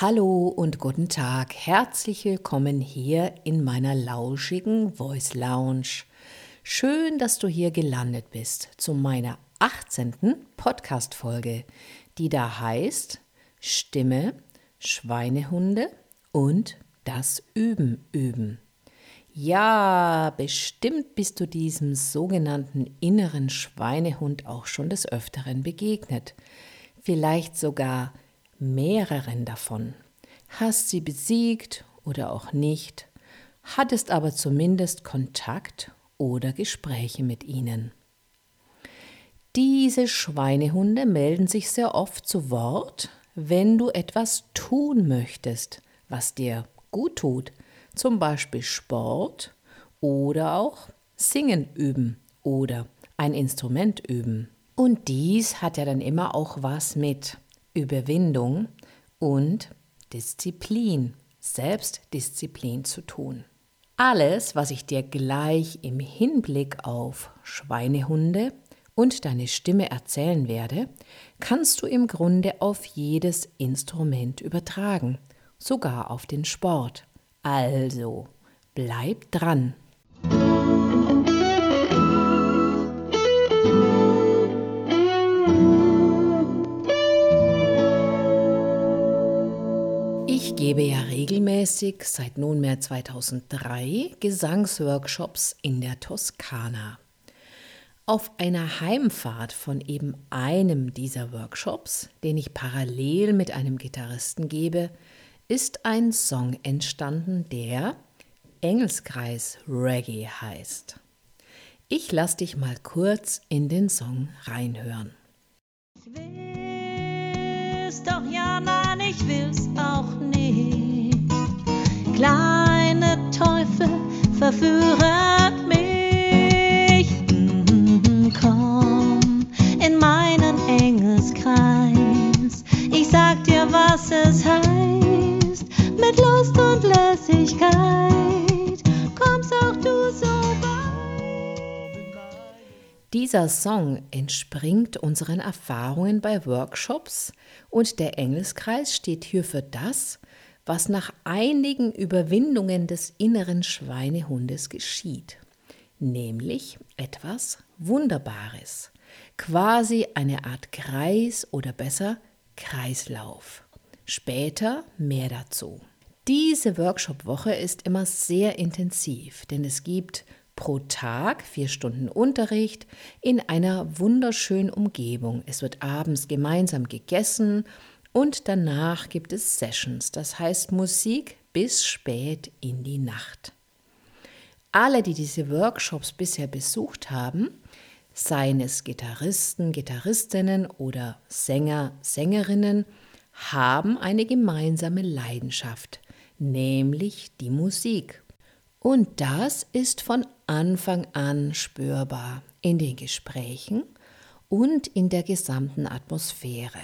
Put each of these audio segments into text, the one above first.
Hallo und guten Tag. Herzlich willkommen hier in meiner lauschigen Voice Lounge. Schön, dass du hier gelandet bist zu meiner 18. Podcast-Folge, die da heißt Stimme, Schweinehunde und das Üben üben. Ja, bestimmt bist du diesem sogenannten inneren Schweinehund auch schon des Öfteren begegnet. Vielleicht sogar mehreren davon. Hast sie besiegt oder auch nicht, hattest aber zumindest Kontakt oder Gespräche mit ihnen. Diese Schweinehunde melden sich sehr oft zu Wort, wenn du etwas tun möchtest, was dir gut tut, zum Beispiel Sport oder auch Singen üben oder ein Instrument üben. Und dies hat ja dann immer auch was mit Überwindung und Disziplin, Selbstdisziplin zu tun. Alles, was ich dir gleich im Hinblick auf Schweinehunde und deine Stimme erzählen werde, kannst du im Grunde auf jedes Instrument übertragen, sogar auf den Sport. Also, bleib dran. Ich gebe ja regelmäßig seit nunmehr 2003 Gesangsworkshops in der Toskana. Auf einer Heimfahrt von eben einem dieser Workshops, den ich parallel mit einem Gitarristen gebe, ist ein Song entstanden, der Engelskreis Reggae heißt. Ich lass dich mal kurz in den Song reinhören. Ich will's doch ja, nein, ich will's auch nicht. Kleine Teufel verführen mich. was es heißt, Lässigkeit kommst auch du so. Dieser Song entspringt unseren Erfahrungen bei Workshops und der Engelskreis steht hier für das, was nach einigen Überwindungen des inneren Schweinehundes geschieht, nämlich etwas Wunderbares, quasi eine Art Kreis oder besser Kreislauf. Später mehr dazu. Diese Workshop-Woche ist immer sehr intensiv, denn es gibt pro Tag vier Stunden Unterricht in einer wunderschönen Umgebung. Es wird abends gemeinsam gegessen und danach gibt es Sessions, das heißt Musik bis spät in die Nacht. Alle, die diese Workshops bisher besucht haben, seien es Gitarristen, Gitarristinnen oder Sänger, Sängerinnen, haben eine gemeinsame Leidenschaft, nämlich die Musik. Und das ist von Anfang an spürbar in den Gesprächen und in der gesamten Atmosphäre.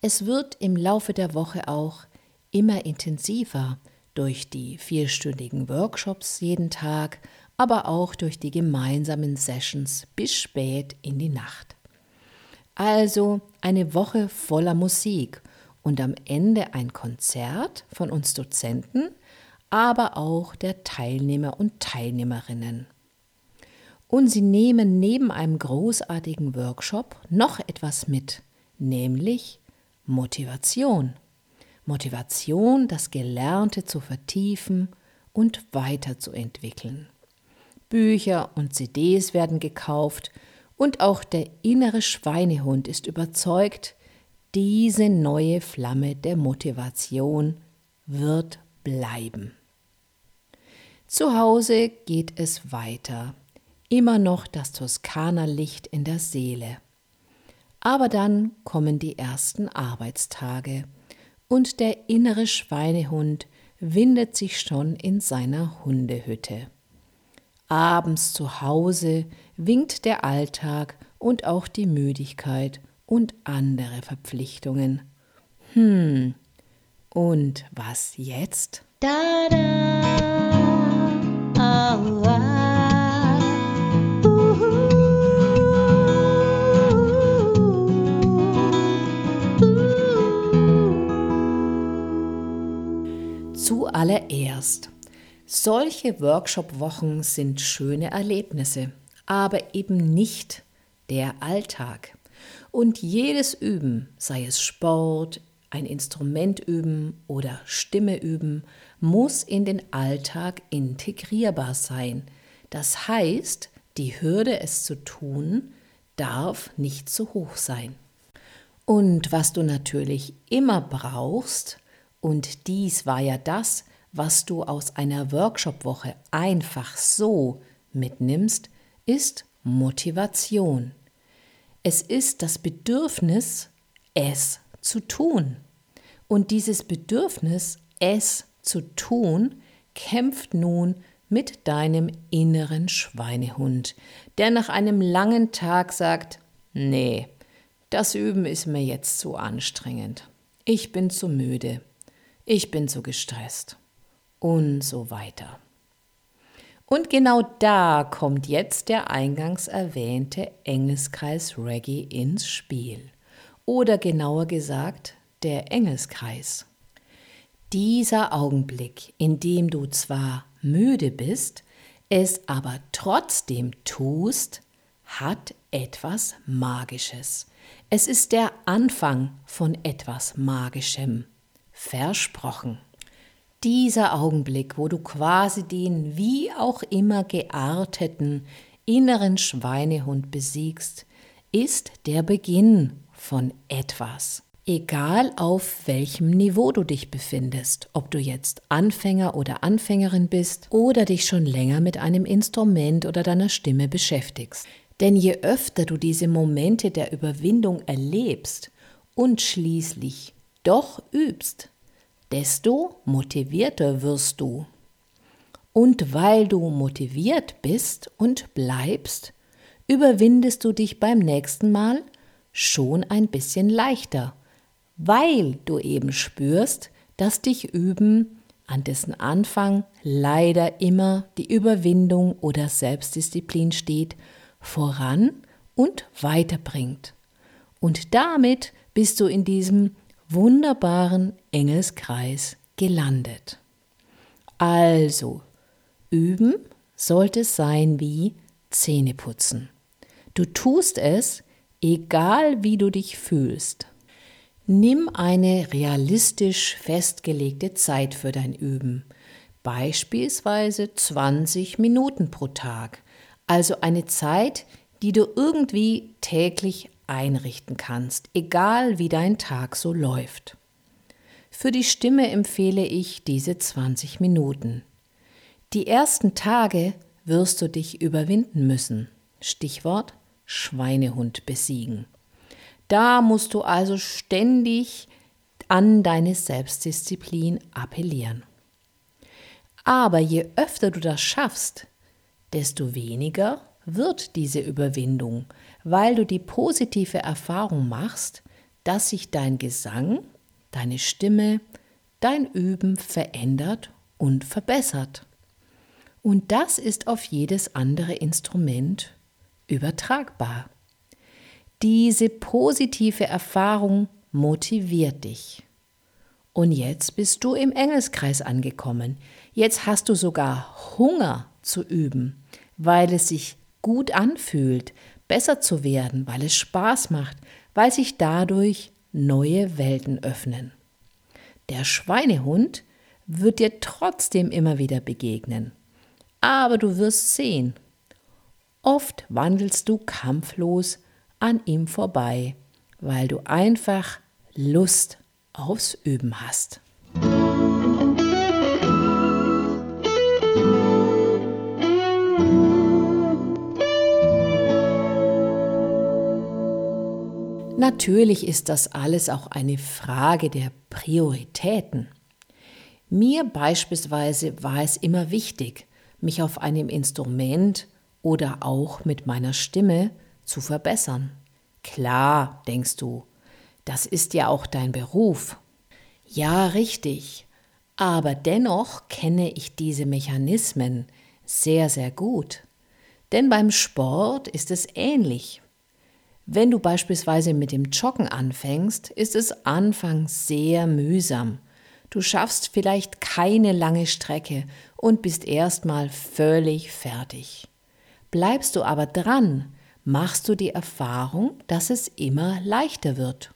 Es wird im Laufe der Woche auch immer intensiver durch die vierstündigen Workshops jeden Tag, aber auch durch die gemeinsamen Sessions bis spät in die Nacht. Also eine Woche voller Musik und am Ende ein Konzert von uns Dozenten, aber auch der Teilnehmer und Teilnehmerinnen. Und sie nehmen neben einem großartigen Workshop noch etwas mit, nämlich Motivation. Motivation, das Gelernte zu vertiefen und weiterzuentwickeln. Bücher und CDs werden gekauft und auch der innere Schweinehund ist überzeugt, diese neue Flamme der Motivation wird bleiben. Zu Hause geht es weiter, immer noch das Toskana-Licht in der Seele. Aber dann kommen die ersten Arbeitstage und der innere Schweinehund windet sich schon in seiner Hundehütte. Abends zu Hause winkt der Alltag und auch die Müdigkeit und andere Verpflichtungen. Hm, und was jetzt? Da, da. Ah, Zuallererst, solche Workshop-Wochen sind schöne Erlebnisse, aber eben nicht der Alltag. Und jedes Üben, sei es Sport, ein Instrument üben oder Stimme üben, muss in den Alltag integrierbar sein. Das heißt, die Hürde, es zu tun, darf nicht zu hoch sein. Und was du natürlich immer brauchst, und dies war ja das, was du aus einer Workshop-Woche einfach so mitnimmst, ist Motivation. Es ist das Bedürfnis, es zu tun. Und dieses Bedürfnis, es zu tun, kämpft nun mit deinem inneren Schweinehund, der nach einem langen Tag sagt, nee, das Üben ist mir jetzt zu anstrengend. Ich bin zu müde. Ich bin zu gestresst und so weiter. Und genau da kommt jetzt der eingangs erwähnte Engelskreis Reggae ins Spiel. Oder genauer gesagt, der Engelskreis. Dieser Augenblick, in dem du zwar müde bist, es aber trotzdem tust, hat etwas Magisches. Es ist der Anfang von etwas Magischem. Versprochen dieser Augenblick, wo du quasi den wie auch immer gearteten inneren Schweinehund besiegst, ist der Beginn von etwas. Egal auf welchem Niveau du dich befindest, ob du jetzt Anfänger oder Anfängerin bist oder dich schon länger mit einem Instrument oder deiner Stimme beschäftigst. Denn je öfter du diese Momente der Überwindung erlebst und schließlich doch übst, desto motivierter wirst du. Und weil du motiviert bist und bleibst, überwindest du dich beim nächsten Mal schon ein bisschen leichter, weil du eben spürst, dass dich Üben, an dessen Anfang leider immer die Überwindung oder Selbstdisziplin steht, voran und weiterbringt. Und damit bist du in diesem wunderbaren Engelskreis gelandet. Also, üben sollte sein wie Zähneputzen. Du tust es, egal wie du dich fühlst. Nimm eine realistisch festgelegte Zeit für dein Üben, beispielsweise 20 Minuten pro Tag, also eine Zeit, die du irgendwie täglich einrichten kannst, egal wie dein Tag so läuft. Für die Stimme empfehle ich diese 20 Minuten. Die ersten Tage wirst du dich überwinden müssen. Stichwort Schweinehund besiegen. Da musst du also ständig an deine Selbstdisziplin appellieren. Aber je öfter du das schaffst, desto weniger wird diese Überwindung, weil du die positive Erfahrung machst, dass sich dein Gesang, deine Stimme, dein Üben verändert und verbessert. Und das ist auf jedes andere Instrument übertragbar. Diese positive Erfahrung motiviert dich. Und jetzt bist du im Engelskreis angekommen. Jetzt hast du sogar Hunger zu üben, weil es sich gut anfühlt, besser zu werden, weil es Spaß macht, weil sich dadurch neue Welten öffnen. Der Schweinehund wird dir trotzdem immer wieder begegnen, aber du wirst sehen, oft wandelst du kampflos an ihm vorbei, weil du einfach Lust aufs Üben hast. Natürlich ist das alles auch eine Frage der Prioritäten. Mir beispielsweise war es immer wichtig, mich auf einem Instrument oder auch mit meiner Stimme zu verbessern. Klar, denkst du, das ist ja auch dein Beruf. Ja, richtig. Aber dennoch kenne ich diese Mechanismen sehr, sehr gut. Denn beim Sport ist es ähnlich. Wenn du beispielsweise mit dem Joggen anfängst, ist es anfangs sehr mühsam. Du schaffst vielleicht keine lange Strecke und bist erstmal völlig fertig. Bleibst du aber dran, machst du die Erfahrung, dass es immer leichter wird.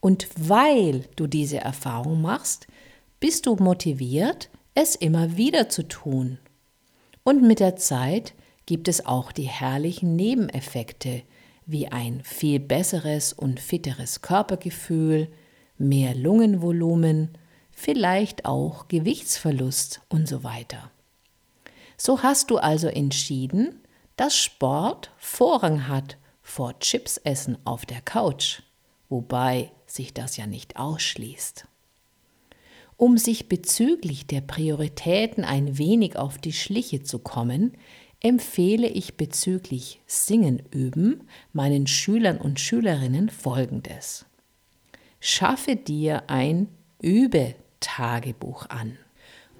Und weil du diese Erfahrung machst, bist du motiviert, es immer wieder zu tun. Und mit der Zeit gibt es auch die herrlichen Nebeneffekte, wie ein viel besseres und fitteres Körpergefühl, mehr Lungenvolumen, vielleicht auch Gewichtsverlust und so weiter. So hast du also entschieden, dass Sport Vorrang hat vor Chipsessen auf der Couch, wobei sich das ja nicht ausschließt. Um sich bezüglich der Prioritäten ein wenig auf die Schliche zu kommen, empfehle ich bezüglich Singen üben meinen Schülern und Schülerinnen Folgendes. Schaffe dir ein Übetagebuch an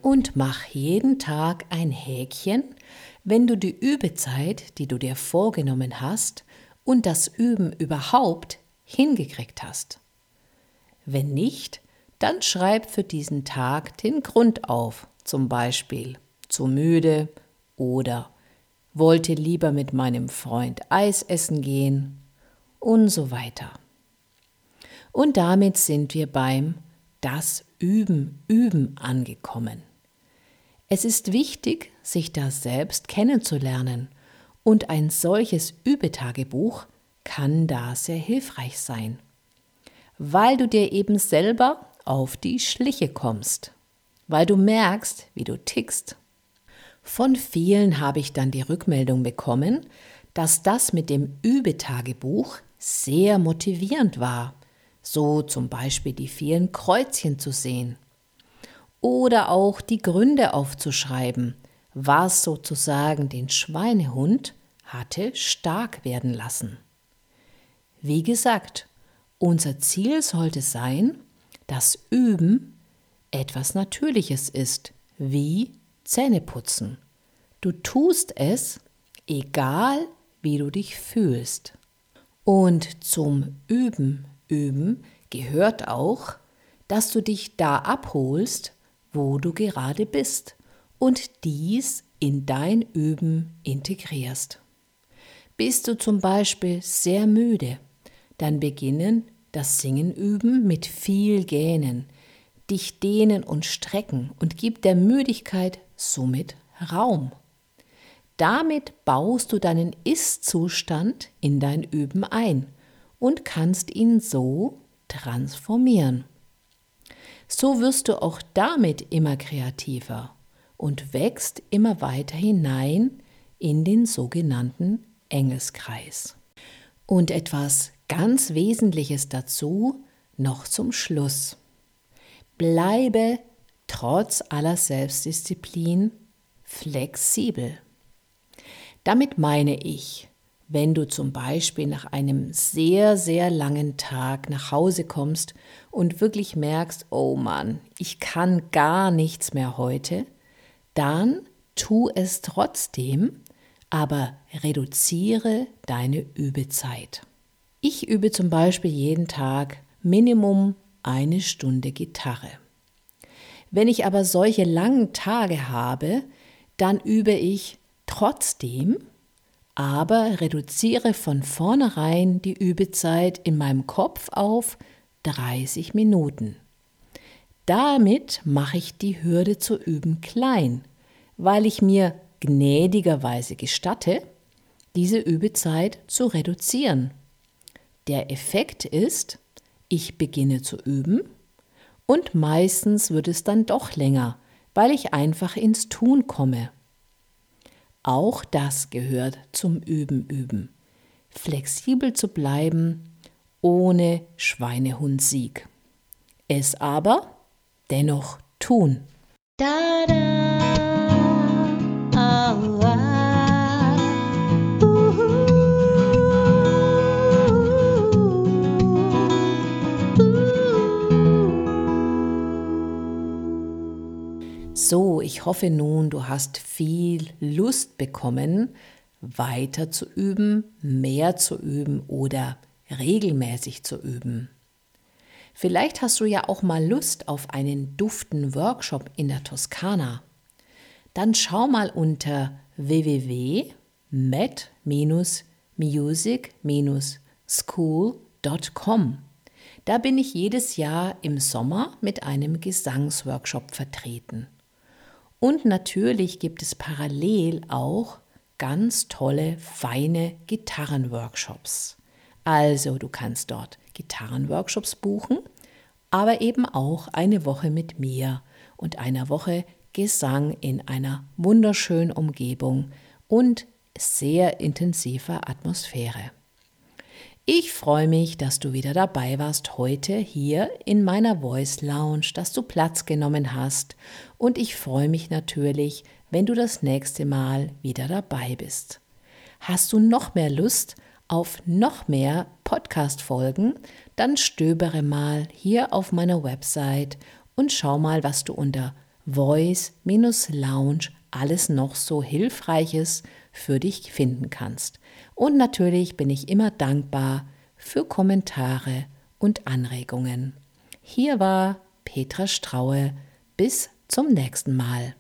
und mach jeden Tag ein Häkchen, wenn du die Übezeit, die du dir vorgenommen hast, und das Üben überhaupt hingekriegt hast. Wenn nicht, dann schreib für diesen Tag den Grund auf, zum Beispiel zu müde oder wollte lieber mit meinem Freund Eis essen gehen und so weiter. Und damit sind wir beim Das Üben, Üben angekommen. Es ist wichtig, sich da selbst kennenzulernen und ein solches Übetagebuch kann da sehr hilfreich sein, weil du dir eben selber auf die Schliche kommst, weil du merkst, wie du tickst. Von vielen habe ich dann die Rückmeldung bekommen, dass das mit dem Übetagebuch sehr motivierend war, so zum Beispiel die vielen Kreuzchen zu sehen oder auch die Gründe aufzuschreiben, was sozusagen den Schweinehund hatte stark werden lassen. Wie gesagt, unser Ziel sollte sein, dass Üben etwas Natürliches ist, wie Zähneputzen. Du tust es, egal wie du dich fühlst. Und zum Üben, Üben gehört auch, dass du dich da abholst, wo du gerade bist und dies in dein Üben integrierst. Bist du zum Beispiel sehr müde, dann beginnen das Singen üben mit viel Gähnen, dich dehnen und strecken und gib der Müdigkeit somit Raum. Damit baust du deinen Ist-Zustand in dein Üben ein und kannst ihn so transformieren. So wirst du auch damit immer kreativer und wächst immer weiter hinein in den sogenannten Engelskreis. Und etwas ganz Wesentliches dazu noch zum Schluss. Bleibe trotz aller Selbstdisziplin flexibel. Damit meine ich, wenn du zum Beispiel nach einem sehr, sehr langen Tag nach Hause kommst und wirklich merkst, oh Mann, ich kann gar nichts mehr heute, dann tu es trotzdem, aber reduziere deine Übezeit. Ich übe zum Beispiel jeden Tag Minimum eine Stunde Gitarre. Wenn ich aber solche langen Tage habe, dann übe ich trotzdem, aber reduziere von vornherein die Übezeit in meinem Kopf auf 30 Minuten. Damit mache ich die Hürde zu üben klein, weil ich mir gnädigerweise gestatte, diese Übezeit zu reduzieren. Der Effekt ist, ich beginne zu üben und meistens wird es dann doch länger, weil ich einfach ins Tun komme. Auch das gehört zum Üben üben. Flexibel zu bleiben ohne Schweinehundsieg. Es aber dennoch tun. Da, da, au, ah, So, ich hoffe nun, du hast viel Lust bekommen, weiter zu üben, mehr zu üben oder regelmäßig zu üben. Vielleicht hast du ja auch mal Lust auf einen duften Workshop in der Toskana. Dann schau mal unter www.met-music-school.com. Da bin ich jedes Jahr im Sommer mit einem Gesangsworkshop vertreten. Und natürlich gibt es parallel auch ganz tolle, feine Gitarrenworkshops. Also du kannst dort Gitarrenworkshops buchen, aber eben auch eine Woche mit mir und einer Woche Gesang in einer wunderschönen Umgebung und sehr intensiver Atmosphäre. Ich freue mich, dass du wieder dabei warst heute hier in meiner Voice Lounge, dass du Platz genommen hast und ich freue mich natürlich, wenn du das nächste Mal wieder dabei bist. Hast du noch mehr Lust auf noch mehr Podcast-Folgen, dann stöbere mal hier auf meiner Website und schau mal, was du unter Voice-Lounge alles noch so Hilfreiches für dich finden kannst. Und natürlich bin ich immer dankbar für Kommentare und Anregungen. Hier war Petra Straue. Bis zum nächsten Mal.